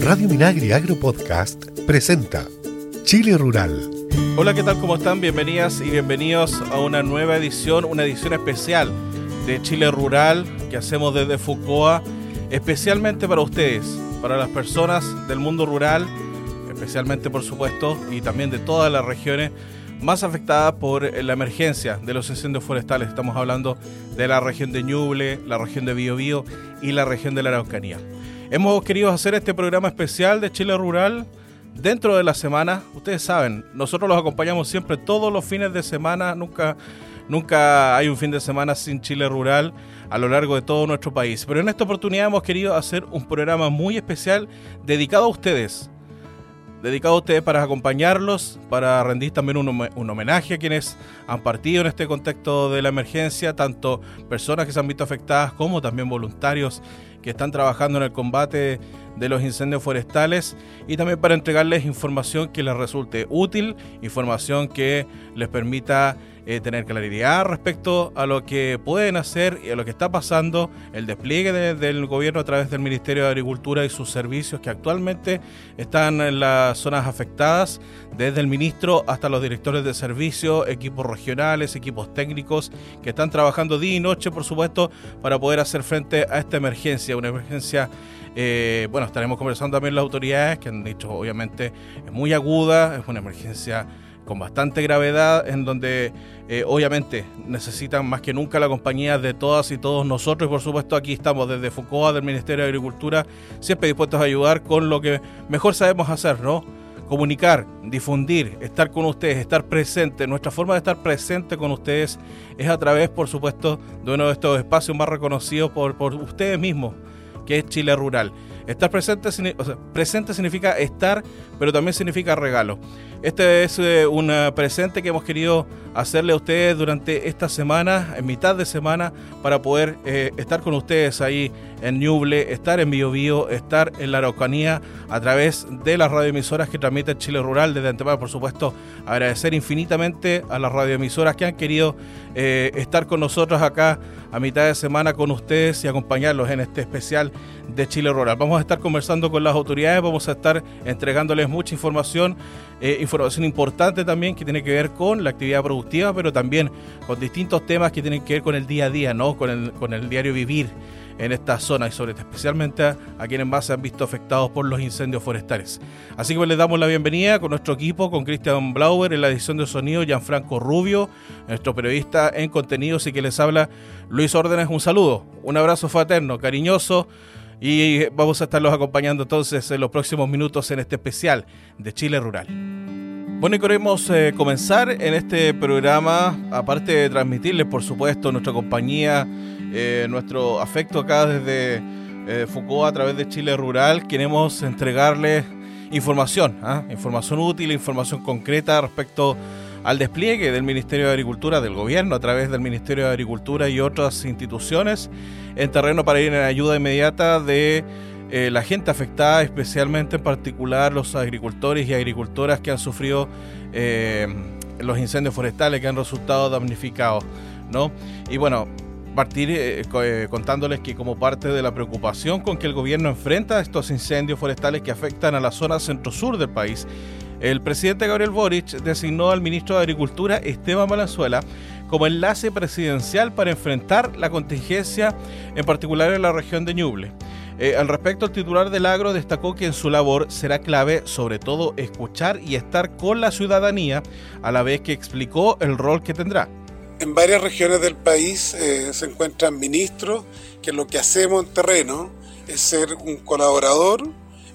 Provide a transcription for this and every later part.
Radio Minagri Agro Podcast presenta Chile Rural. Hola, ¿qué tal? ¿Cómo están? Bienvenidas y bienvenidos a una nueva edición, una edición especial de Chile Rural que hacemos desde Foucault, especialmente para ustedes, para las personas del mundo rural, especialmente por supuesto, y también de todas las regiones más afectadas por la emergencia de los incendios forestales. Estamos hablando de la región de Ñuble, la región de Biobío y la región de la Araucanía. Hemos querido hacer este programa especial de Chile Rural dentro de la semana. Ustedes saben, nosotros los acompañamos siempre todos los fines de semana, nunca, nunca hay un fin de semana sin Chile Rural a lo largo de todo nuestro país. Pero en esta oportunidad hemos querido hacer un programa muy especial dedicado a ustedes, dedicado a ustedes para acompañarlos, para rendir también un, homenaje a quienes han partido en este contexto de la emergencia, tanto personas que se han visto afectadas como también voluntarios que están trabajando en el combate de los incendios forestales y también para entregarles información que les resulte útil, información que les permita eh, tener claridad respecto a lo que pueden hacer y a lo que está pasando, el despliegue del gobierno a través del Ministerio de Agricultura y sus servicios que actualmente están en las zonas afectadas, desde el ministro hasta los directores de servicio, equipos regionales, equipos técnicos que están trabajando día y noche, por supuesto, para poder hacer frente a esta emergencia, una emergencia eh, bueno, estaremos conversando también las autoridades que han dicho, obviamente, es muy aguda, es una emergencia con bastante gravedad, en donde eh, obviamente necesitan más que nunca la compañía de todas y todos nosotros. Y por supuesto aquí estamos desde FUCOA, del Ministerio de Agricultura, siempre dispuestos a ayudar con lo que mejor sabemos hacer, ¿no? Comunicar, difundir, estar con ustedes, estar presente. Nuestra forma de estar presente con ustedes es a través, por supuesto, de uno de estos espacios más reconocidos por, por ustedes mismos, que es Chile Rural. Estar presente, presente significa estar, pero también significa regalo. Este es eh, un eh, presente que hemos querido hacerle a ustedes durante esta semana, en mitad de semana, para poder eh, estar con ustedes ahí en Ñuble, estar en Bio, estar en la Araucanía a través de las radioemisoras que transmiten Chile Rural. Desde antemano, por supuesto, agradecer infinitamente a las radioemisoras que han querido estar con nosotros acá a mitad de semana con ustedes y acompañarlos en este especial de Chile Rural. Vamos a estar conversando con las autoridades, vamos a estar entregándoles mucha información, eh, información importante también que tiene que ver con la actividad productiva, pero también con distintos temas que tienen que ver con el día a día, ¿no? con, el, con el diario vivir en esta zona y sobre especialmente a, quienes más se han visto afectados por los incendios forestales. Así que pues les damos la bienvenida con nuestro equipo, con Christian Blauer en la edición de sonido, Gianfranco Rubio, nuestro periodista en contenidos y que les habla Luis Órdenes. Un saludo, un abrazo fraterno, cariñoso y vamos a estarlos acompañando entonces en los próximos minutos en este especial de Chile Rural. Bueno, y queremos eh, comenzar en este programa, aparte de transmitirles, por supuesto, nuestra compañía, eh, nuestro afecto acá desde eh, Foucault a través de Chile Rural, queremos entregarles información, ¿ah? información útil, información concreta respecto al despliegue del Ministerio de Agricultura, del gobierno, a través del Ministerio de Agricultura y otras instituciones en terreno para ir en ayuda inmediata de eh, la gente afectada, especialmente en particular los agricultores y agricultoras que han sufrido eh, los incendios forestales que han resultado damnificados. ¿no? Y bueno, partir eh, contándoles que como parte de la preocupación con que el gobierno enfrenta estos incendios forestales que afectan a la zona centro-sur del país, el presidente Gabriel Boric designó al ministro de Agricultura Esteban Valenzuela como enlace presidencial para enfrentar la contingencia, en particular en la región de Ñuble. Eh, al respecto, el titular del agro destacó que en su labor será clave sobre todo escuchar y estar con la ciudadanía, a la vez que explicó el rol que tendrá. En varias regiones del país eh, se encuentran ministros que lo que hacemos en terreno es ser un colaborador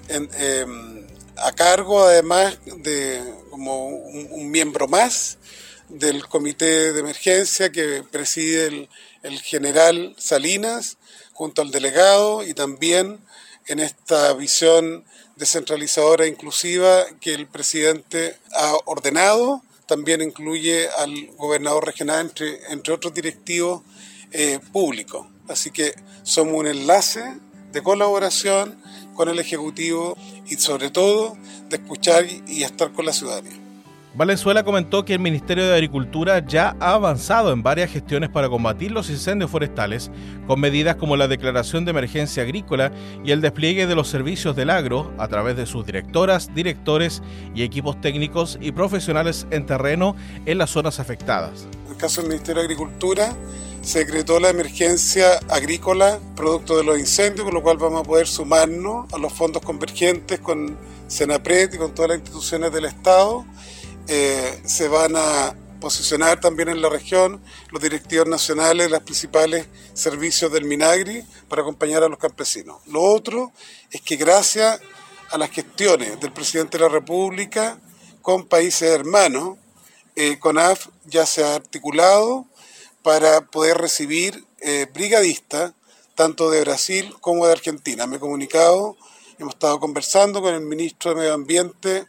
em, a cargo además de como un miembro más del comité de emergencia que preside el, general Salinas junto al delegado y también en esta visión descentralizadora e inclusiva que el presidente ha ordenado, también incluye al gobernador regional, entre, entre otros directivos eh, públicos. Así que somos un enlace de colaboración con el Ejecutivo y sobre todo de escuchar y estar con la ciudadanía. Valenzuela comentó que el Ministerio de Agricultura ya ha avanzado en varias gestiones para combatir los incendios forestales, con medidas como la declaración de emergencia agrícola y el despliegue de los servicios del agro a través de sus directoras, directores y equipos técnicos y profesionales en terreno en las zonas afectadas. En el caso del Ministerio de Agricultura, se decretó la emergencia agrícola producto de los incendios, con lo cual vamos a poder sumarnos a los fondos convergentes con Senapred y con todas las instituciones del Estado eh, se van a posicionar también en la región los directivos nacionales de los principales servicios del Minagri para acompañar a los campesinos. Lo otro es que gracias a las gestiones del presidente de la República con países hermanos, eh, CONAF ya se ha articulado para poder recibir eh, brigadistas tanto de Brasil como de Argentina. Me he comunicado, hemos estado conversando con el ministro de Medio Ambiente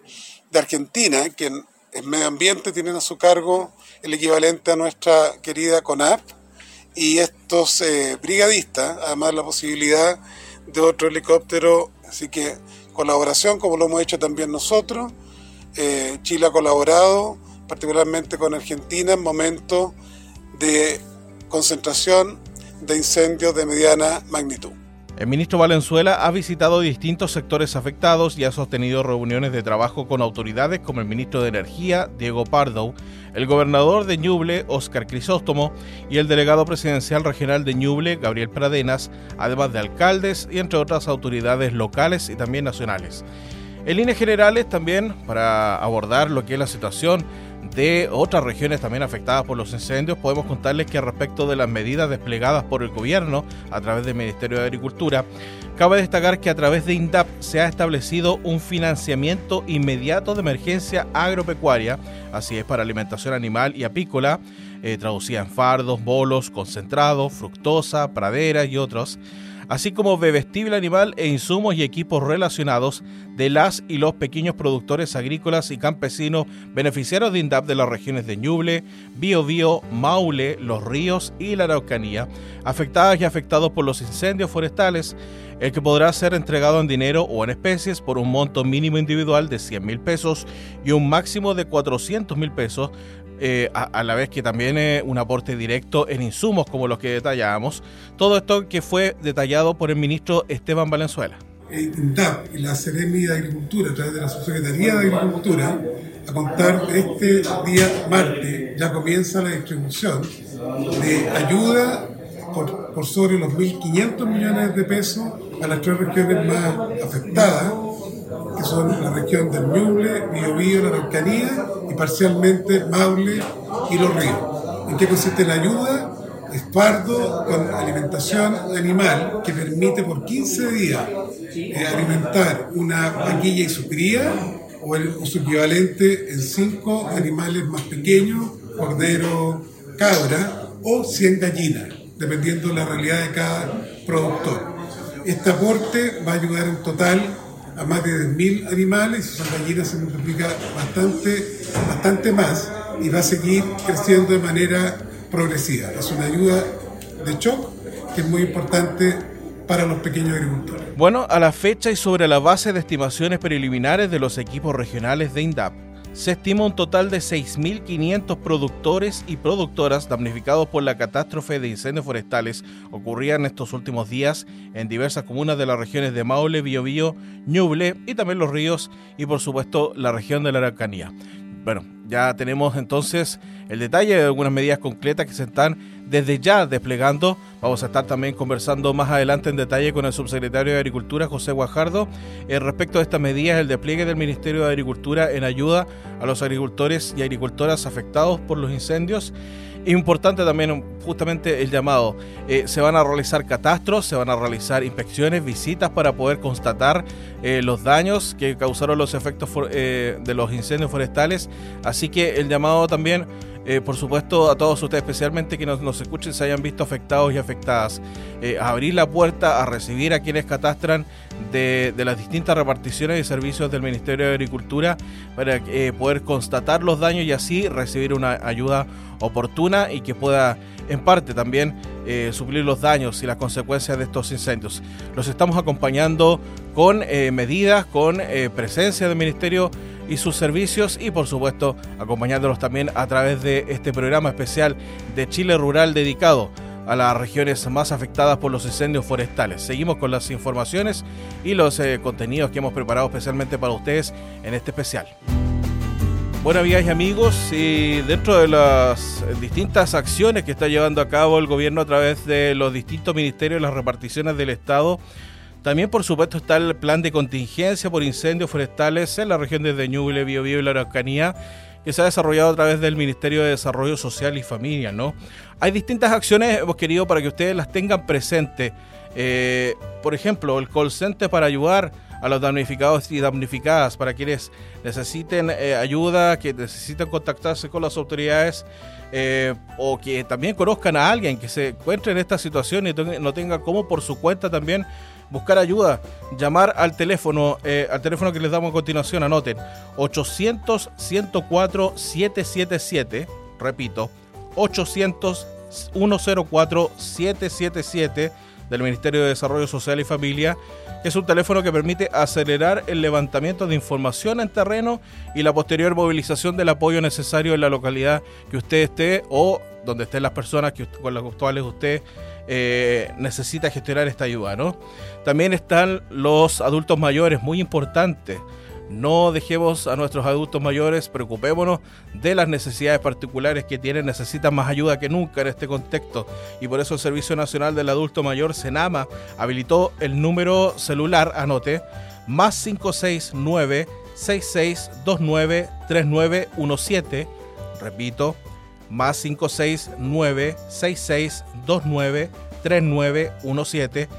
de Argentina, quien en medio ambiente tienen a su cargo el equivalente a nuestra querida CONAP y estos eh, brigadistas, además la posibilidad de otro helicóptero, así que colaboración como lo hemos hecho también nosotros. Eh, Chile ha colaborado particularmente con Argentina en momentos de concentración de incendios de mediana magnitud. El ministro Valenzuela ha visitado distintos sectores afectados y ha sostenido reuniones de trabajo con autoridades como el ministro de Energía, Diego Pardo, el gobernador de Ñuble, Óscar Crisóstomo, y el delegado presidencial regional de Ñuble, Gabriel Pradenas, además de alcaldes y entre otras autoridades locales y también nacionales. En líneas generales también, para abordar lo que es la situación de otras regiones también afectadas por los incendios, podemos contarles que respecto de las medidas desplegadas por el gobierno a través del Ministerio de Agricultura, cabe destacar que a través de INDAP se ha establecido un financiamiento inmediato de emergencia agropecuaria, así es para alimentación animal y apícola, eh, traducida en fardos, bolos, concentrados, fructosa, praderas y otros así como bebestible animal e insumos y equipos relacionados de las y los pequeños productores agrícolas y campesinos beneficiarios de INDAP de las regiones de Ñuble, Biobío, Maule, Los Ríos y la Araucanía, afectadas y afectados por los incendios forestales, el que podrá ser entregado en dinero o en especies por un monto mínimo individual de 100 mil pesos y un máximo de 400 mil pesos, eh, a, la vez que también es un aporte directo en insumos como los que detallábamos. Todo esto que fue detallado por el ministro Esteban Valenzuela. INDAP y la Seremi de Agricultura, a través de la Subsecretaría de Agricultura, a contar de este día martes, ya comienza la distribución de ayuda por, por sobre los 1.500 millones de pesos a las tres regiones más afectadas que son la región del Ñuble, Biobío, la Araucanía y parcialmente Maule y Los Ríos. ¿En qué consiste la ayuda? Es pardo con alimentación animal que permite por 15 días eh, alimentar una vaquilla y su cría o, el, su equivalente en 5 animales más pequeños, cordero, cabra o 100 gallinas, dependiendo de la realidad de cada productor. Este aporte va a ayudar en total a más de 10.000 animales y sus gallinas se multiplica bastante, bastante más y va a seguir creciendo de manera progresiva. Es una ayuda de shock que es muy importante para los pequeños agricultores. Bueno, a la fecha y sobre la base de estimaciones preliminares de los equipos regionales de INDAP, se estima un total de 6.500 productores y productoras damnificados por la catástrofe de incendios forestales ocurrida en estos últimos días en diversas comunas de las regiones de Maule, Biobío, Ñuble y también los ríos y por supuesto la región de la Araucanía. Bueno, ya tenemos entonces el detalle de algunas medidas concretas que se están desde ya desplegando. Vamos a estar también conversando más adelante en detalle con el subsecretario de Agricultura, José Guajardo, eh, respecto a estas medidas, el despliegue del Ministerio de Agricultura en ayuda a los agricultores y agricultoras afectados por los incendios. Importante también justamente el llamado. Eh, se van a realizar catastros, se van a realizar inspecciones, visitas para poder constatar eh, los daños que causaron los efectos de los incendios forestales. Así que el llamado también eh, por supuesto, a todos ustedes, especialmente que nos, escuchen, se hayan visto afectados y afectadas, eh, abrir la puerta, a recibir a quienes catastran de, las distintas reparticiones y servicios del Ministerio de Agricultura para eh, poder constatar los daños y así recibir una ayuda oportuna y que pueda en parte también suplir los daños y las consecuencias de estos incendios. Los estamos acompañando con medidas, con presencia del Ministerio y sus servicios y por supuesto acompañándolos también a través de este programa especial de Chile Rural dedicado a las regiones más afectadas por los incendios forestales. Seguimos con las informaciones y los eh, contenidos que hemos preparado especialmente para ustedes en este especial. Buenas amigas y amigos, y dentro de las distintas acciones que está llevando a cabo el gobierno a través de los distintos ministerios y las reparticiones del Estado, también por supuesto está el plan de contingencia por incendios forestales en la región de Ñuble, Biobío y la Araucanía, que se ha desarrollado a través del Ministerio de Desarrollo Social y Familia, ¿no? Hay distintas acciones, hemos querido, para que ustedes las tengan presentes. Eh, por ejemplo, el call center para ayudar a los damnificados y damnificadas, para quienes necesiten eh, ayuda, que necesiten contactarse con las autoridades eh, o que también conozcan a alguien que se encuentre en esta situación y no tenga como por su cuenta también buscar ayuda, llamar al teléfono, eh, al teléfono que les damos a continuación, anoten, 800-104-777, repito, 800-104-777 del Ministerio de Desarrollo Social y Familia, que es un teléfono que permite acelerar el levantamiento de información en terreno y la posterior movilización del apoyo necesario en la localidad que usted esté o donde estén las personas con las cuales usted eh, necesita gestionar esta ayuda. ¿no? También están los adultos mayores, muy importantes no dejemos a nuestros adultos mayores, preocupémonos de las necesidades particulares que tienen, necesitan más ayuda que nunca en este contexto. Y por eso el Servicio Nacional del Adulto Mayor, SENAMA, habilitó el número celular, anote, más 569 6629 3917. Repito, más 569 6629 3917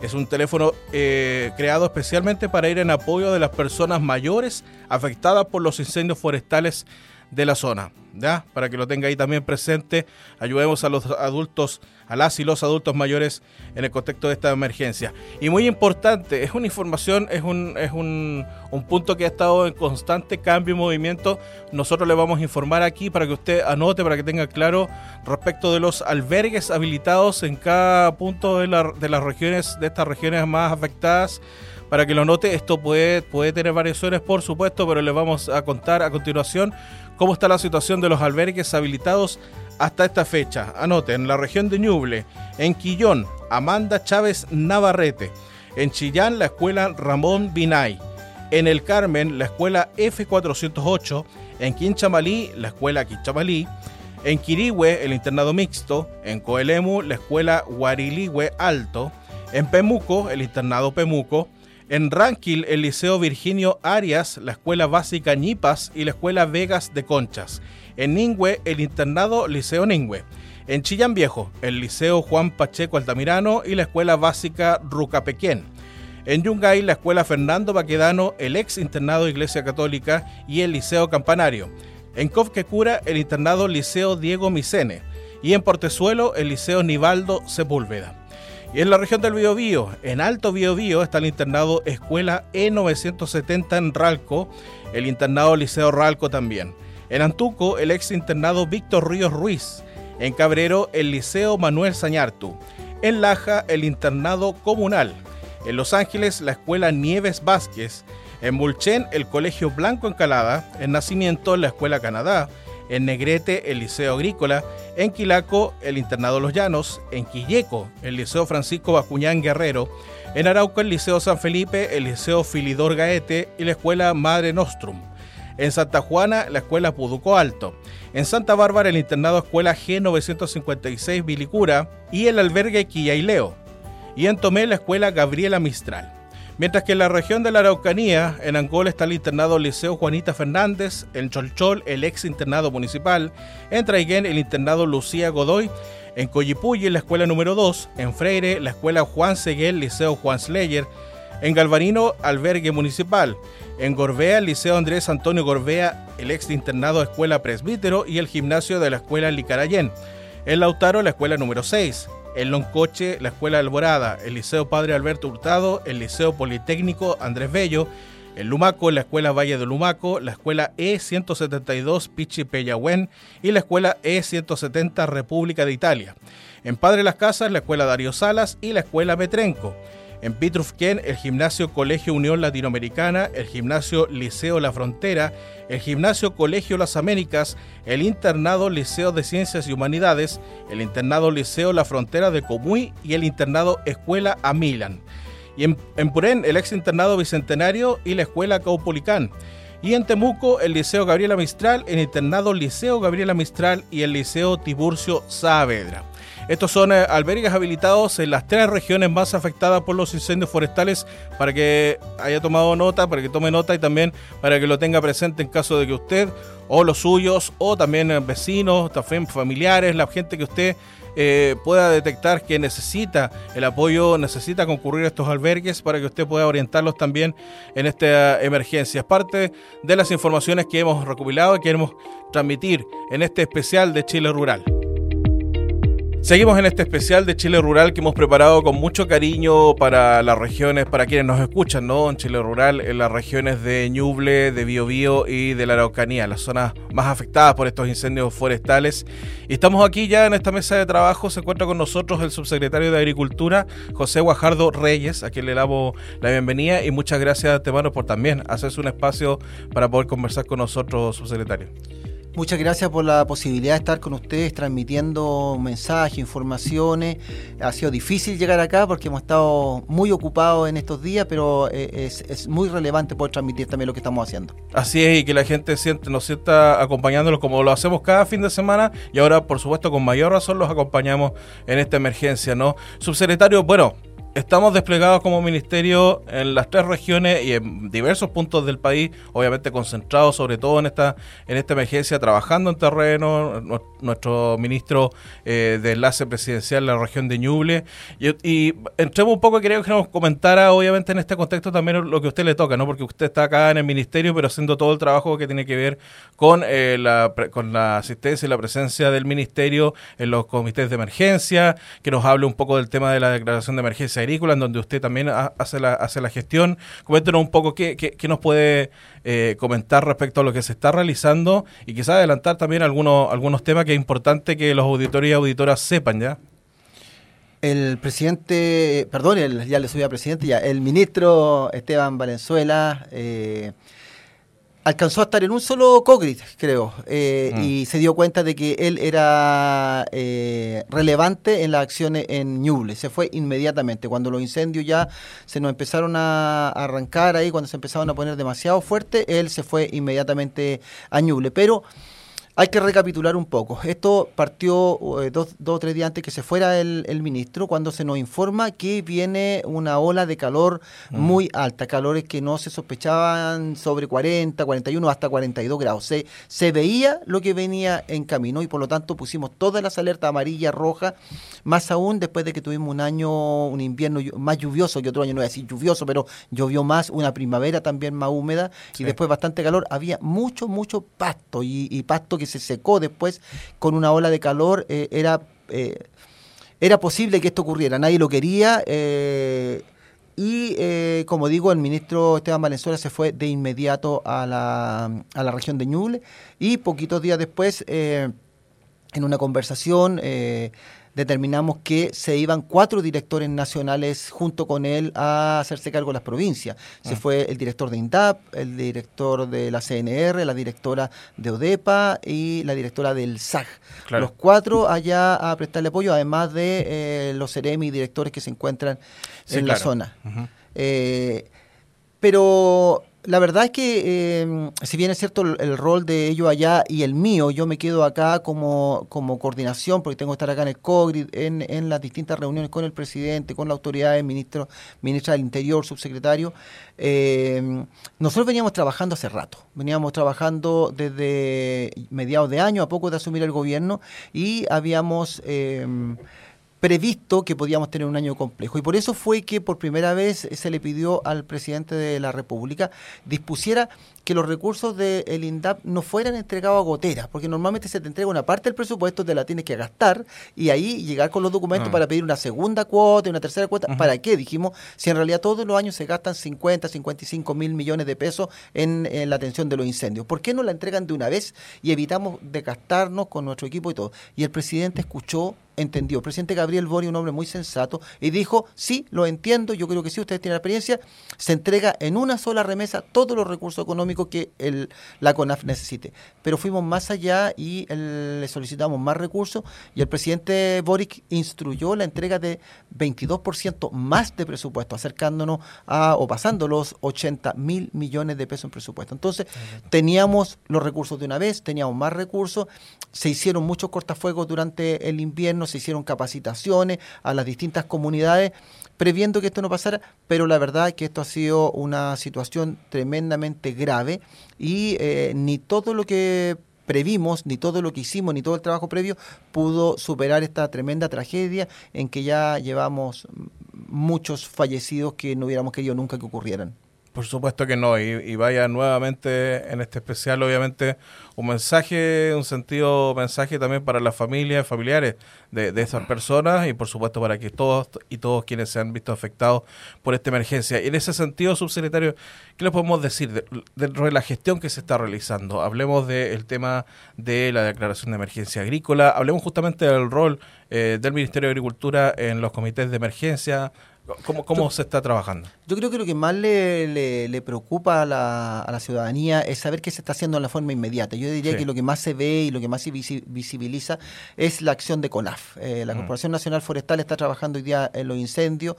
es un teléfono eh, creado especialmente para ir en apoyo de las personas mayores afectadas por los incendios forestales de la zona. ¿ya? Para que lo tenga ahí también presente, ayudemos a los adultos, a las y los adultos mayores en el contexto de esta emergencia. Y muy importante, es una información, es un, es un, un punto que ha estado en constante cambio y movimiento. Nosotros le vamos a informar aquí para que usted anote, para que tenga claro respecto de los albergues habilitados en cada punto de, la, de las regiones, de estas regiones más afectadas para que lo note. Esto puede, puede tener variaciones, por supuesto, pero les vamos a contar a continuación cómo está la situación de los albergues habilitados hasta esta fecha. Anoten, en la región de Ñuble, en Quillón, Amanda Chávez Navarrete, en Chillán, la escuela Ramón Binay, en El Carmen, la escuela F408, en Quinchamalí, la escuela Quinchamalí, en Quirihue, el internado mixto, en Coelemu, la escuela Guarilihue Alto, en Pemuco, el internado Pemuco, en Ranquil, el Liceo Virginio Arias, la Escuela Básica Ñipas y la Escuela Vegas de Conchas. En Ningüe, el Internado Liceo Ningüe. En Chillán Viejo, el Liceo Juan Pacheco Altamirano y la Escuela Básica Rucapequén. En Yungay, la Escuela Fernando Baquedano, el ex Internado Iglesia Católica y el Liceo Campanario. En Cofquecura, el Internado Liceo Diego Micene. Y en Portezuelo, el Liceo Nivaldo Sepúlveda. Y en la región del Biobío, en Alto Biobío, está el internado Escuela E970 en Ralco, el internado Liceo Ralco también. En Antuco, el ex internado Víctor Ríos Ruiz. En Cabrero, el Liceo Manuel Sañartu. En Laja, el internado comunal. En Los Ángeles, la escuela Nieves Vázquez. En Mulchen, el Colegio Blanco Encalada. En Nacimiento, la Escuela Canadá en Negrete el Liceo Agrícola, en Quilaco el Internado Los Llanos, en Quilleco el Liceo Francisco Bacuñán Guerrero, en Arauco el Liceo San Felipe, el Liceo Filidor Gaete y la Escuela Madre Nostrum. En Santa Juana la Escuela Puduco Alto. En Santa Bárbara el Internado Escuela G956 Vilicura y el Albergue Quillaileo. Y en Tomé la Escuela Gabriela Mistral. Mientras que en la región de la Araucanía, en Angola está el internado Liceo Juanita Fernández, en Cholchol el ex internado municipal, en Traiguén el internado Lucía Godoy, en Coyipulli la escuela número 2, en Freire la escuela Juan Seguel Liceo Juan Sleyer, en Galvarino albergue municipal, en Gorbea Liceo Andrés Antonio Gorbea, el ex internado Escuela Presbítero y el gimnasio de la escuela Licarayén, en Lautaro la escuela número 6, en Loncoche, la Escuela Alborada, el Liceo Padre Alberto Hurtado, el Liceo Politécnico Andrés Bello, en Lumaco, la Escuela Valle de Lumaco, la Escuela E172 Pichi Peyahuen y la Escuela E170 República de Italia. En Padre Las Casas, la Escuela Darío Salas y la Escuela Metrenco. En Pitrufquén, el Gimnasio Colegio Unión Latinoamericana, el Gimnasio Liceo La Frontera, el Gimnasio Colegio Las Américas, el Internado Liceo de Ciencias y Humanidades, el Internado Liceo La Frontera de Comuy y el Internado Escuela Amilan. Y en, en Purén, el ex internado Bicentenario y la Escuela Caupolicán. Y en Temuco, el Liceo Gabriela Mistral, el internado Liceo Gabriela Mistral y el Liceo Tiburcio Saavedra. Estos son eh, albergues habilitados en las tres regiones más afectadas por los incendios forestales para que haya tomado nota, para que tome nota y también para que lo tenga presente en caso de que usted o los suyos o también eh, vecinos, también familiares, la gente que usted eh, pueda detectar que necesita el apoyo, necesita concurrir a estos albergues para que usted pueda orientarlos también en esta emergencia. Es parte de las informaciones que hemos recopilado y queremos transmitir en este especial de Chile Rural. Seguimos en este especial de Chile Rural que hemos preparado con mucho cariño para las regiones, para quienes nos escuchan, ¿no? En Chile Rural, en las regiones de Ñuble, de Biobío y de la Araucanía, las zonas más afectadas por estos incendios forestales. Y estamos aquí ya en esta mesa de trabajo. Se encuentra con nosotros el subsecretario de Agricultura, José Guajardo Reyes, a quien le damos la bienvenida y muchas gracias, Temano, por también hacerse un espacio para poder conversar con nosotros, subsecretario. Muchas gracias por la posibilidad de estar con ustedes transmitiendo mensajes, informaciones. Ha sido difícil llegar acá porque hemos estado muy ocupados en estos días, pero eh, es, muy relevante poder transmitir también lo que estamos haciendo. Así es, y que la gente siente, nos sienta acompañándolos como lo hacemos cada fin de semana y ahora, por supuesto, con mayor razón los acompañamos en esta emergencia, ¿no? Subsecretario, bueno, Estamos desplegados como ministerio en las tres regiones y en diversos puntos del país, obviamente concentrados sobre todo en esta, en esta emergencia, trabajando en terreno, nuestro ministro eh, de enlace presidencial en la región de Ñuble. Y, entremos un poco, quería que nos comentara, obviamente en este contexto también lo que a usted le toca, ¿no? porque usted está acá en el ministerio, pero haciendo todo el trabajo que tiene que ver con, eh, la, con la asistencia y la presencia del ministerio en los comités de emergencia, que nos hable un poco del tema de la declaración de emergencia en donde usted también hace la, hace la gestión. Coméntenos un poco qué, qué, nos puede eh, comentar respecto a lo que se está realizando y quizás adelantar también algunos, algunos temas que es importante que los auditores y auditoras sepan ya. El presidente, perdón, ya le subí a presidente, ya, el ministro Esteban Valenzuela eh, alcanzó a estar en un solo Cogrit, creo, eh, mm. y se dio cuenta de que él era eh, relevante en las acciones en Ñuble. Se fue inmediatamente. Cuando los incendios ya se nos empezaron a arrancar ahí, cuando se empezaron a poner demasiado fuerte, él se fue inmediatamente a Ñuble. Pero hay que recapitular un poco. Esto partió eh, dos, o tres días antes que se fuera el, ministro, cuando se nos informa que viene una ola de calor mm. muy alta, calores que no se sospechaban sobre 40, 41, hasta 42 grados. Se, se veía lo que venía en camino y por lo tanto pusimos todas las alertas amarilla, roja, más aún después de que tuvimos un año, un invierno más lluvioso que otro año, no voy a decir lluvioso, pero llovió más, una primavera también más húmeda y después bastante calor. Había mucho, mucho pasto y, y pasto que se secó después con una ola de calor, eh, era, eh, era posible que esto ocurriera, nadie lo quería. Eh, y como digo, el ministro Esteban Valenzuela se fue de inmediato a la, a la región de Ñuble y poquitos días después, en una conversación, determinamos que se iban cuatro directores nacionales junto con él a hacerse cargo de las provincias. Se ah. fue el director de INDAP, el director de la CNR, la directora de ODEPA y la directora del SAG. Los cuatro allá a prestarle apoyo, además de eh, los CEREMI y directores que se encuentran en la zona. Eh, pero la verdad es que, em, si bien es cierto el, rol de ellos allá y el mío, yo me quedo acá como, como coordinación, porque tengo que estar acá en el COGRID, en, en las distintas reuniones con el presidente, con la autoridad, el ministro, ministra del Interior, subsecretario. Em, nosotros veníamos trabajando hace rato, veníamos trabajando desde mediados de año, a poco de asumir el gobierno, y habíamos... Eh, previsto que podíamos tener un año complejo. Y por eso fue que por primera vez se le pidió al presidente de la República dispusiera que los recursos del INDAP no fueran entregados a goteras, porque normalmente se te entrega una parte del presupuesto, te la tienes que gastar y ahí llegar con los documentos ah. para pedir una segunda cuota y una tercera cuota. ¿Para qué? Dijimos, si en realidad todos los años se gastan 50, 55 mil millones de pesos en, la atención de los incendios. ¿Por qué no la entregan de una vez y evitamos de gastarnos con nuestro equipo y todo? Y el presidente escuchó entendió. El presidente Gabriel Bori, un hombre muy sensato, y dijo, sí, lo entiendo, yo creo que sí, ustedes tienen experiencia, se entrega en una sola remesa todos los recursos económicos que el, la CONAF necesite. Pero fuimos más allá y le solicitamos más recursos y el presidente Boric instruyó la entrega de 22% más de presupuesto, acercándonos a o pasando los 80 mil millones de pesos en presupuesto. Entonces, teníamos los recursos de una vez, teníamos más recursos, se hicieron muchos cortafuegos durante el invierno, se hicieron capacitaciones a las distintas comunidades previendo que esto no pasara, pero la verdad es que esto ha sido una situación tremendamente grave y eh, ni todo lo que previmos, ni todo lo que hicimos, ni todo el trabajo previo pudo superar esta tremenda tragedia en que ya llevamos muchos fallecidos que no hubiéramos querido nunca que ocurrieran. Por supuesto que no, y, vaya nuevamente en este especial, obviamente, un mensaje, un sentido mensaje también para las familias, familiares de, de esas personas y por supuesto para que todos y todos quienes se han visto afectados por esta emergencia. Y en ese sentido, subsecretario, ¿qué le podemos decir de, la gestión que se está realizando? Hablemos del tema de la declaración de emergencia agrícola, hablemos justamente del rol eh, del Ministerio de Agricultura en los comités de emergencia, ¿Cómo, cómo se está trabajando? Yo creo que lo que más le, le, preocupa a la, a la, ciudadanía es saber qué se está haciendo en la forma inmediata. Yo diría que lo que más se ve y lo que más se visibiliza es la acción de CONAF. Eh, la. Corporación Nacional Forestal está trabajando hoy día en los incendios.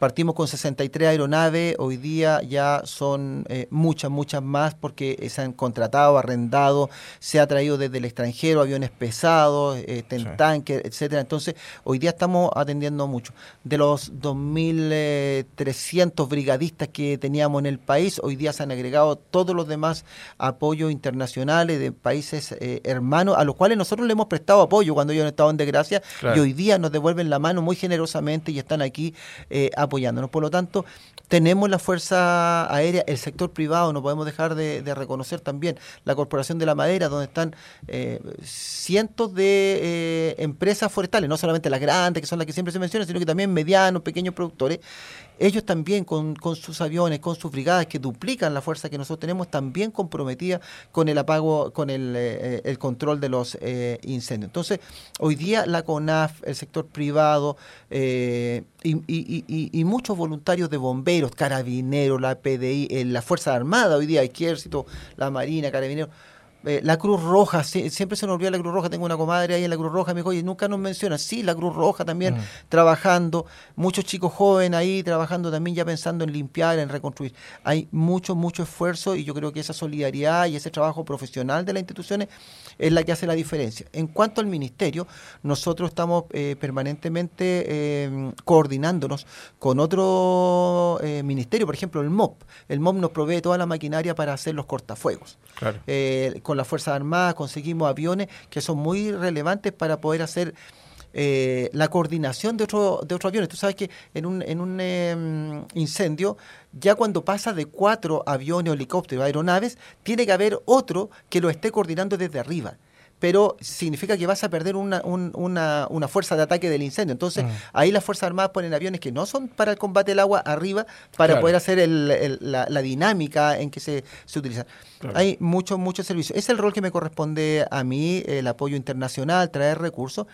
Partimos con 63 aeronaves, hoy día ya son eh, muchas, muchas más porque se han contratado, arrendado, se ha traído desde el extranjero aviones pesados, eh, tanques, etcétera. Entonces, hoy día estamos atendiendo mucho. De los 2.300 brigadistas que teníamos en el país, hoy día se han agregado todos los demás apoyos internacionales de países eh, hermanos, a los cuales nosotros le hemos prestado apoyo cuando ellos han estado en desgracia y hoy día nos devuelven la mano muy generosamente y están aquí eh, apoyándonos. Por lo tanto, tenemos la Fuerza Aérea, el sector privado, no podemos dejar de, reconocer también la Corporación de la Madera, donde están eh, cientos de eh, empresas forestales, no solamente las grandes, que son las que siempre se mencionan, sino que también medianos, pequeños productores. Ellos también con, sus aviones, con sus brigadas que duplican la fuerza que nosotros tenemos, también comprometidas con el apago, con el, eh, el control de los incendios. Entonces, hoy día la CONAF, el sector privado, y, y, muchos voluntarios de bomberos, carabineros, la PDI, eh, la Fuerza Armada, hoy día Ejército, la Marina, carabineros, eh, la Cruz Roja, siempre se nos olvida la Cruz Roja, tengo una comadre ahí en la Cruz Roja, me dijo, oye, nunca nos menciona, sí, la Cruz Roja también mm. trabajando, muchos chicos jóvenes ahí trabajando también ya pensando en limpiar, en reconstruir. Hay mucho, mucho esfuerzo y yo creo que esa solidaridad y ese trabajo profesional de las instituciones es la que hace la diferencia. En cuanto al ministerio, nosotros estamos eh, permanentemente em, coordinándonos con otro eh, ministerio, por ejemplo el MOP. El MOP nos provee toda la maquinaria para hacer los cortafuegos. Claro con las Fuerzas Armadas conseguimos aviones que son muy relevantes para poder hacer eh, la coordinación de, otro, de otros aviones. Tú sabes que en un, en un em, incendio, ya cuando pasa de cuatro aviones, helicópteros, aeronaves, tiene que haber otro que lo esté coordinando desde arriba pero significa que vas a perder una, una, fuerza de ataque del incendio. Entonces, mm. ahí las Fuerzas Armadas ponen aviones que no son para el combate del agua arriba, para poder hacer la, dinámica en que se, se utiliza. Hay mucho, mucho servicio. Es el rol que me corresponde a mí, el apoyo internacional, traer recursos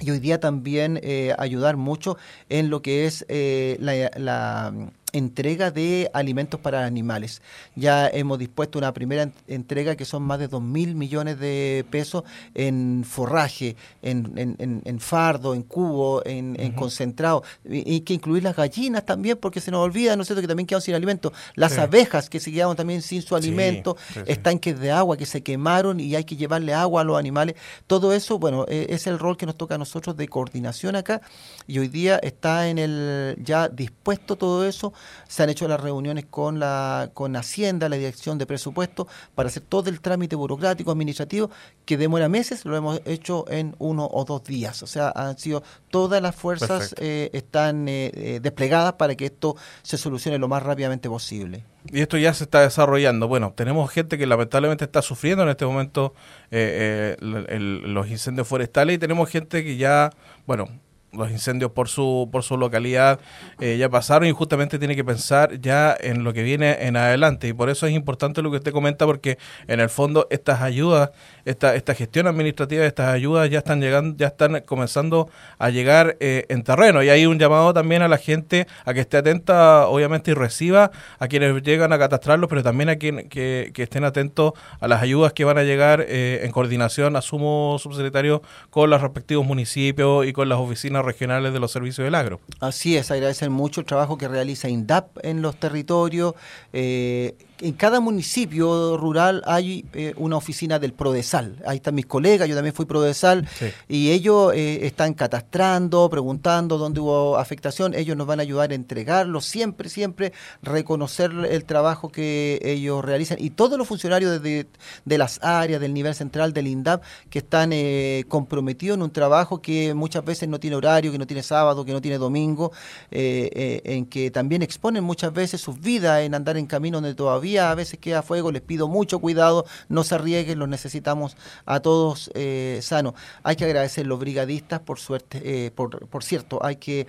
y hoy día también eh, ayudar mucho en lo que es eh, la entrega de alimentos para animales. Ya hemos dispuesto una primera entrega que son más de 2 mil millones de pesos en forraje, en, en, fardo, en cubo, en, concentrado. Y, que incluir las gallinas también, porque se nos olvida, ¿no es cierto?, que también quedan sin alimento. Las abejas que se quedaron también sin su alimento, estanques de agua que se quemaron y hay que llevarle agua a los animales. Todo eso, bueno, e, es el rol que nos toca a nosotros de coordinación acá. Y hoy día está en el ya dispuesto todo eso se han hecho las reuniones con la con Hacienda, la Dirección de Presupuesto, para hacer todo el trámite burocrático, administrativo, que demora meses, lo hemos hecho en uno o dos días. O sea, han sido todas las fuerzas eh, están eh, eh, desplegadas para que esto se solucione lo más rápidamente posible. Y esto ya se está desarrollando. Bueno, tenemos gente que lamentablemente está sufriendo en este momento los incendios forestales y tenemos gente que ya, bueno, los incendios por su por su localidad eh, ya pasaron y justamente tiene que pensar ya en lo que viene en adelante. Y por eso es importante lo que usted comenta porque en el fondo estas ayudas esta esta gestión administrativa de estas ayudas ya están llegando ya están comenzando a llegar eh, en terreno. Y hay un llamado también a la gente a que esté atenta obviamente y reciba a quienes llegan a catastrarlos pero también a quien que, que estén atentos a las ayudas que van a llegar eh, en coordinación asumo subsecretario con los respectivos municipios y con las oficinas regionales de los servicios del agro. Así es, agradecer mucho el trabajo que realiza INDAP en los territorios. Eh, en cada municipio rural hay eh, una oficina del Prodesal. Ahí están mis colegas, yo también fui Prodesal, y ellos eh, están catastrando, preguntando dónde hubo afectación. Ellos nos van a ayudar a entregarlo, siempre, siempre reconocer el trabajo que ellos realizan. Y todos los funcionarios de, de las áreas, del nivel central, del INDAP, que están eh, comprometidos en un trabajo que muchas veces no tiene horario, que no tiene sábado, que no tiene domingo, en que también exponen muchas veces sus vidas en andar en camino donde todavía a veces queda fuego, les pido mucho cuidado, no se arriesguen, los necesitamos a todos eh, sanos. Hay que agradecer a los brigadistas, por suerte, eh, por, por cierto, hay que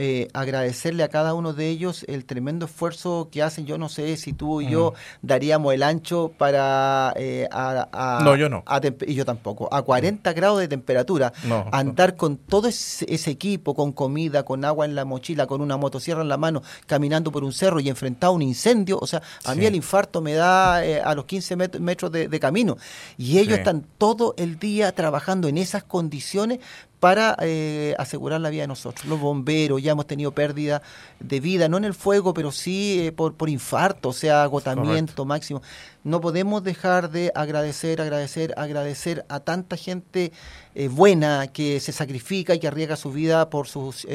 eh, agradecerle a cada uno de ellos el tremendo esfuerzo que hacen. Yo no sé si tú y yo daríamos el ancho para... Eh, a, no, yo no. y yo tampoco. A 40 grados de temperatura. andar con todo ese, equipo, con comida, con agua en la mochila, con una motosierra en la mano, caminando por un cerro y enfrentado a un incendio. O sea, a mí el infarto me da eh, a los 15 metros de, camino. Y ellos están todo el día trabajando en esas condiciones para eh, asegurar la vida de nosotros. Los bomberos, ya hemos tenido pérdida de vida, no en el fuego, pero sí eh, por, por infarto, o sea, agotamiento máximo. No podemos dejar de agradecer, agradecer, agradecer a tanta gente eh, buena que se sacrifica y que arriesga su vida por sus,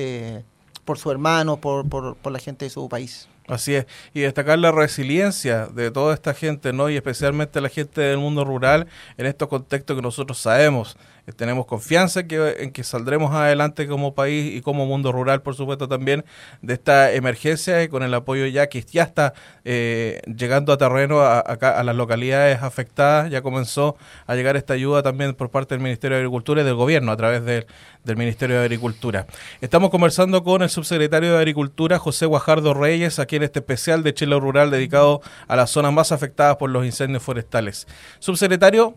por su hermano, por, por, por la gente de su país. Así es, y destacar la resiliencia de toda esta gente, ¿no? Y especialmente la gente del mundo rural en estos contextos que nosotros sabemos tenemos confianza en que, saldremos adelante como país y como mundo rural, por supuesto, también de esta emergencia y con el apoyo ya que ya está eh, llegando a terreno a, las localidades afectadas. Ya comenzó a llegar esta ayuda también por parte del Ministerio de Agricultura y del Gobierno a través del Ministerio de Agricultura. Estamos conversando con el subsecretario de Agricultura, José Guajardo Reyes, aquí en este especial de Chile Rural dedicado a las zonas más afectadas por los incendios forestales. Subsecretario,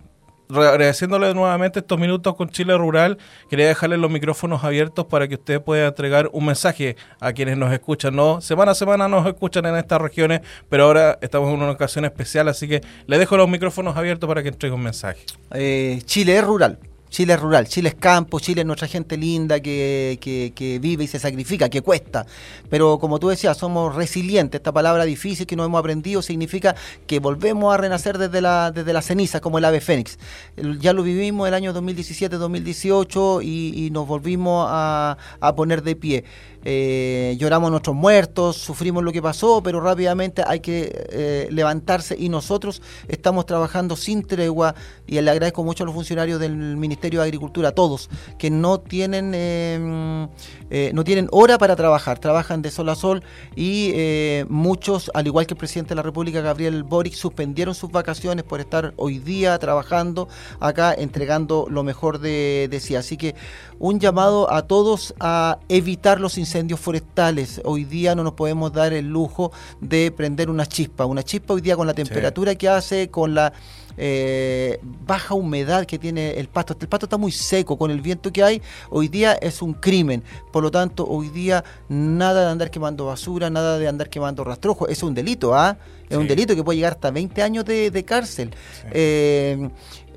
agradeciéndole nuevamente estos minutos con Chile Rural, quería dejarle los micrófonos abiertos para que usted pueda entregar un mensaje a quienes nos escuchan. No, semana a semana nos escuchan en estas regiones, pero ahora estamos en una ocasión especial, así que le dejo los micrófonos abiertos para que entregue un mensaje. Eh, Chile rural. Chile es rural, Chile es campo, Chile es nuestra gente linda que, que, vive y se sacrifica, que cuesta. Pero como tú decías, somos resilientes. Esta palabra difícil que no hemos aprendido significa que volvemos a renacer desde la, desde la ceniza, como el ave fénix. Ya lo vivimos el año 2017-2018 y, nos volvimos a, a poner de pie. Eh, lloramos nuestros muertos, sufrimos lo que pasó, pero rápidamente hay que eh, levantarse y nosotros estamos trabajando sin tregua y le agradezco mucho a los funcionarios del Ministerio de Agricultura, todos, que no tienen, em, eh, no tienen hora para trabajar, trabajan de sol a sol y muchos, al igual que el presidente de la República, Gabriel Boric, suspendieron sus vacaciones por estar hoy día trabajando acá, entregando lo mejor de, de sí. Así que un llamado a todos a evitar los incendios incendios forestales. Hoy día no nos podemos dar el lujo de prender una chispa. Una chispa hoy día con la temperatura que hace, con la eh, baja humedad que tiene el pasto. El pasto está muy seco con el viento que hay. Hoy día es un crimen. Por lo tanto, hoy día nada de andar quemando basura, nada de andar quemando rastrojo. Es un delito, ¿ah? Es un delito que puede llegar hasta 20 años de, cárcel. Eh,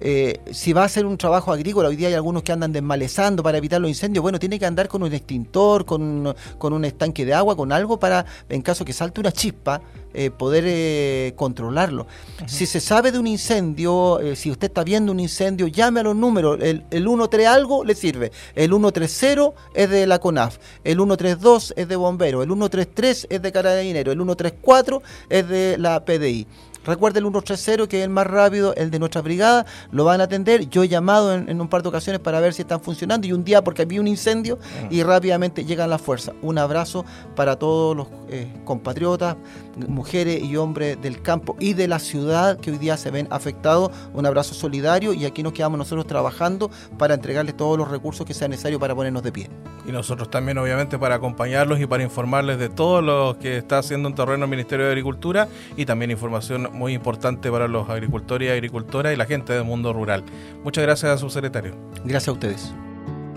eh, si va a hacer un trabajo agrícola, hoy día hay algunos que andan desmalezando para evitar los incendios, bueno, tiene que andar con un extintor, con, con un estanque de agua, con algo para, en caso que salte una chispa, eh, poder eh, controlarlo. Si se sabe de un incendio, si usted está viendo un incendio, llame a los números. El, el 130 algo le sirve. El 130 es de la CONAF. El 132 es de bomberos. El 133 es de carabinero. El 134 es de la PDI. Recuerde el 130, que es el más rápido, el de nuestra brigada, lo van a atender. Yo he llamado en, un par de ocasiones para ver si están funcionando y un día porque había un incendio mm. y rápidamente llegan las fuerzas. Un abrazo para todos los eh, compatriotas, mujeres y hombres del campo y de la ciudad que hoy día se ven afectados. Un abrazo solidario y aquí nos quedamos nosotros trabajando para entregarles todos los recursos que sea necesario para ponernos de pie. Y nosotros también, obviamente, para acompañarlos y para informarles de todo lo que está haciendo en terreno el Ministerio de Agricultura y también información muy importante para los agricultores y agricultoras y la gente del mundo rural. Muchas gracias a su secretario. Gracias a ustedes.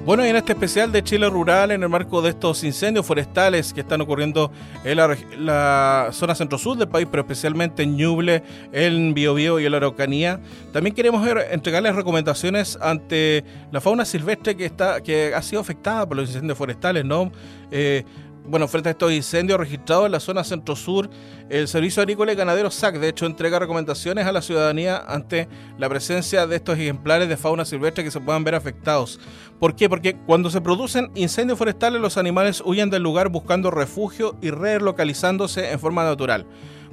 Bueno, y en este especial de Chile Rural, en el marco de estos incendios forestales que están ocurriendo en la, zona centro-sur del país, pero especialmente en Ñuble, en Biobío y en la Araucanía, también queremos entregarles recomendaciones ante la fauna silvestre que, está, que ha sido afectada por los incendios forestales, ¿no? Eh, bueno, frente a estos incendios registrados en la zona centro-sur, el Servicio Agrícola y Ganadero SAC, de hecho, entrega recomendaciones a la ciudadanía ante la presencia de estos ejemplares de fauna silvestre que se puedan ver afectados. ¿Por qué? Porque cuando se producen incendios forestales, los animales huyen del lugar buscando refugio y relocalizándose en forma natural.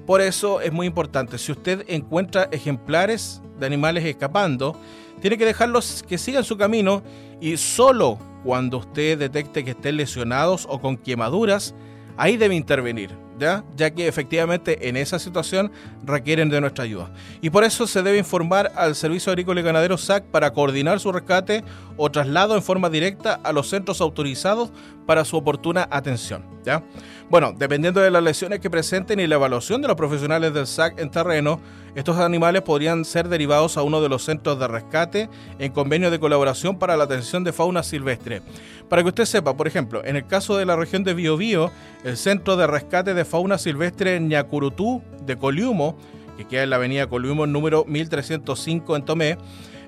Por eso es muy importante, si usted encuentra ejemplares de animales escapando, tiene que dejarlos que sigan su camino y solo cuando usted detecte que estén lesionados o con quemaduras, ahí debe intervenir, ¿ya? ya que efectivamente en esa situación requieren de nuestra ayuda. Y por eso se debe informar al Servicio Agrícola y Ganadero SAC para coordinar su rescate o traslado en forma directa a los centros autorizados para su oportuna atención. ¿ya? Bueno, dependiendo de las lesiones que presenten y la evaluación de los profesionales del SAC en terreno, estos animales podrían ser derivados a uno de los centros de rescate en convenio de colaboración para la atención de fauna silvestre. Para que usted sepa, por ejemplo, en el caso de la región de Biobío, el Centro de Rescate de Fauna Silvestre Ñacurutú de Coliumo, que queda en la avenida Coliumo número 1305 en Tomé,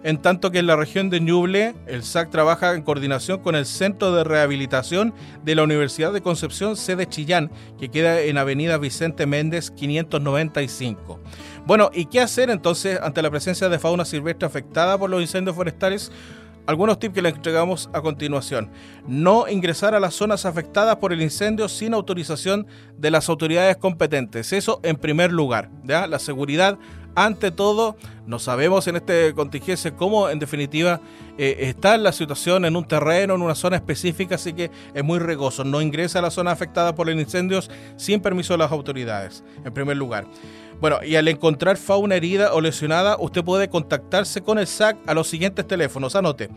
en tanto que en la región de Ñuble, el SAC trabaja en coordinación con el Centro de Rehabilitación de la Universidad de Concepción, sede Chillán, que queda en Avenida Vicente Méndez 595. Bueno, ¿y qué hacer entonces ante la presencia de fauna silvestre afectada por los incendios forestales? Algunos tips que les entregamos a continuación. No ingresar a las zonas afectadas por el incendio sin autorización de las autoridades competentes. Eso en primer lugar. ¿ya? La seguridad ante todo, no sabemos en este contingencia cómo en definitiva eh, está la situación en un terreno, en una zona específica, así que es muy regoso. No ingresa a la zona afectada por los incendios sin permiso de las autoridades, en primer lugar. Bueno, y al encontrar fauna herida o lesionada, usted puede contactarse con el SAC a los siguientes teléfonos. Anote.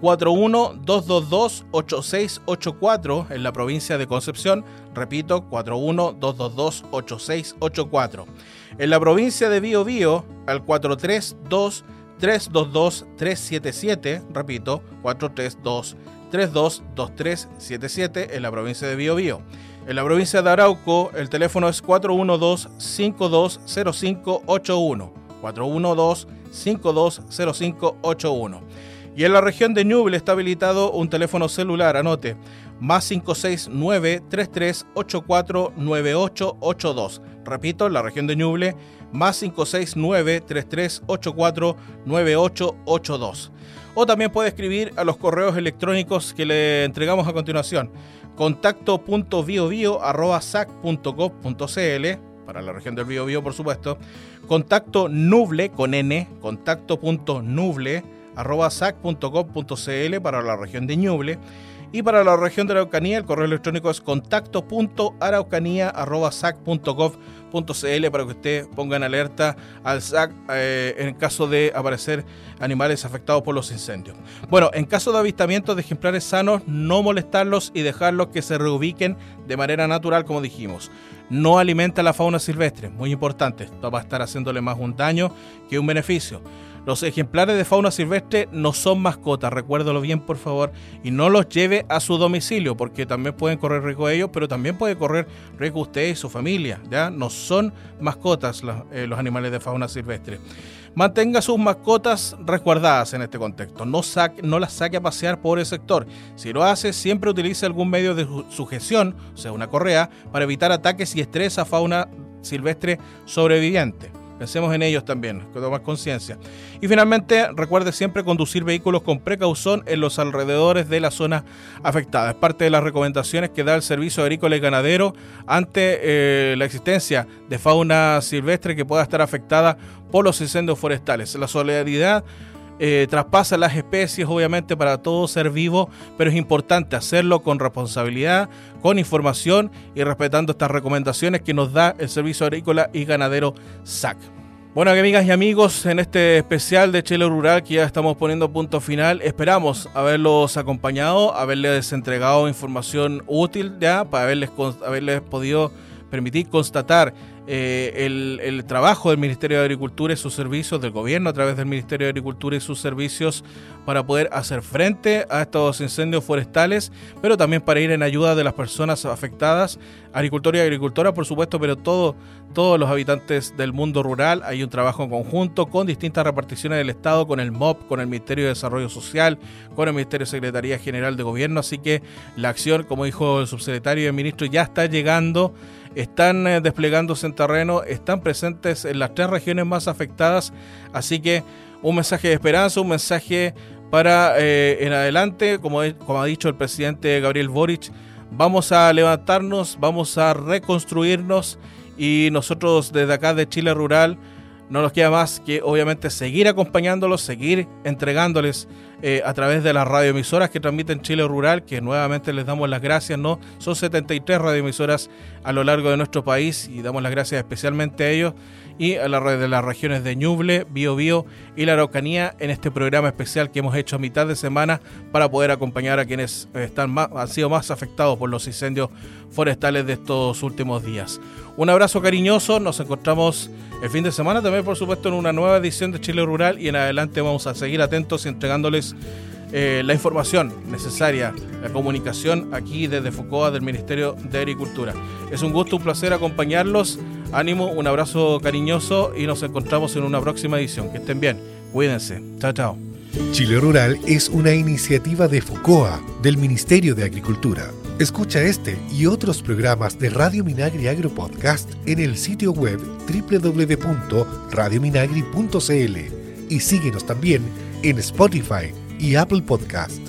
41-222-8684 en la provincia de Concepción. Repito, 41-222-8684. En la provincia de Bío, al 432-322-377. Repito, 432-322377 en la provincia de Bío Bío. En la provincia de Arauco, el teléfono es 412-520581. 412-520581. Y en la región de Ñuble está habilitado un teléfono celular, anote, más 569-3384-9882. Repito, en la región de Ñuble, más 569-3384-9882. O también puede escribir a los correos electrónicos que le entregamos a continuación contacto.biobio.sac.gov.cl para la región del Biobío, por supuesto. Contacto nuble con n, contacto.nuble.sac.gov.cl para la región de Ñuble. Y para la región de Araucanía, el correo electrónico es contacto.araucanía.sac.gov.cl para que usted ponga en alerta al SAC eh, en caso de aparecer animales afectados por los incendios. Bueno, en caso de avistamiento de ejemplares sanos, no molestarlos y dejarlos que se reubiquen de manera natural, como dijimos. No alimenta la fauna silvestre, muy importante. Esto va a estar haciéndole más un daño que un beneficio. Los ejemplares de fauna silvestre no son mascotas, recuérdalo bien por favor, y no los lleve a su domicilio, porque también pueden correr riesgo ellos, pero también puede correr riesgo usted y su familia, ¿ya? No son mascotas los, eh, los animales de fauna silvestre. Mantenga sus mascotas resguardadas en este contexto. No, saque, no las saque a pasear por el sector. Si lo hace, siempre utilice algún medio de sujeción, o sea, una correa, para evitar ataques y estrés a fauna silvestre sobreviviente. Pensemos en ellos también, con tomar conciencia. Y finalmente, recuerde siempre conducir vehículos con precaución en los alrededores de la zona afectada. Es parte de las recomendaciones que da el Servicio Agrícola y Ganadero ante eh, la existencia de fauna silvestre que pueda estar afectada por los incendios forestales. La solidaridad eh, traspasa las especies, obviamente, para todo ser vivo, pero es importante hacerlo con responsabilidad, con información y respetando estas recomendaciones que nos da el Servicio Agrícola y Ganadero SAC. Bueno, amigas y amigos, en este especial de Chile Rural que ya estamos poniendo punto final, esperamos haberlos acompañado, haberles entregado información útil ya, para haberles, haberles podido permitir constatar eh, el, trabajo del Ministerio de Agricultura y sus servicios, del gobierno a través del Ministerio de Agricultura y sus servicios para poder hacer frente a estos incendios forestales, pero también para ir en ayuda de las personas afectadas, agricultores y agricultoras, por supuesto, pero todo, todos los habitantes del mundo rural. Hay un trabajo en conjunto con distintas reparticiones del Estado, con el MOP, con el Ministerio de Desarrollo Social, con el Ministerio de Secretaría General de Gobierno, así que la acción, como dijo el subsecretario y el ministro, ya está llegando están eh, desplegándose en terreno, están presentes en las tres regiones más afectadas, así que un mensaje de esperanza, un mensaje para eh, en adelante, como, como ha dicho el presidente Gabriel Boric, vamos a levantarnos, vamos a reconstruirnos. Y nosotros desde acá de Chile Rural no nos queda más que obviamente seguir acompañándolos, seguir entregándoles eh, a través de las radioemisoras que transmiten Chile Rural, que nuevamente les damos las gracias, ¿no? Son 73 radioemisoras a lo largo de nuestro país y damos las gracias especialmente a ellos y a la red de las regiones de Ñuble, Bio y la Araucanía en este programa especial que hemos hecho a mitad de semana para poder acompañar a quienes están más, han sido más afectados por los incendios forestales de estos últimos días. Un abrazo cariñoso, nos encontramos el fin de semana también por supuesto en una nueva edición de Chile Rural y en adelante vamos a seguir atentos y entregándoles eh, la información necesaria, la comunicación aquí desde Focoa del Ministerio de Agricultura. Es un gusto, un placer acompañarlos Ánimo, un abrazo cariñoso y nos encontramos en una próxima edición. Que estén bien, cuídense. Chao, chao. Chile Rural es una iniciativa de FOCOA, del Ministerio de Agricultura. Escucha este y otros programas de Radio Minagri Agro Podcast en el sitio web www.radiominagri.cl y síguenos también en Spotify y Apple Podcast.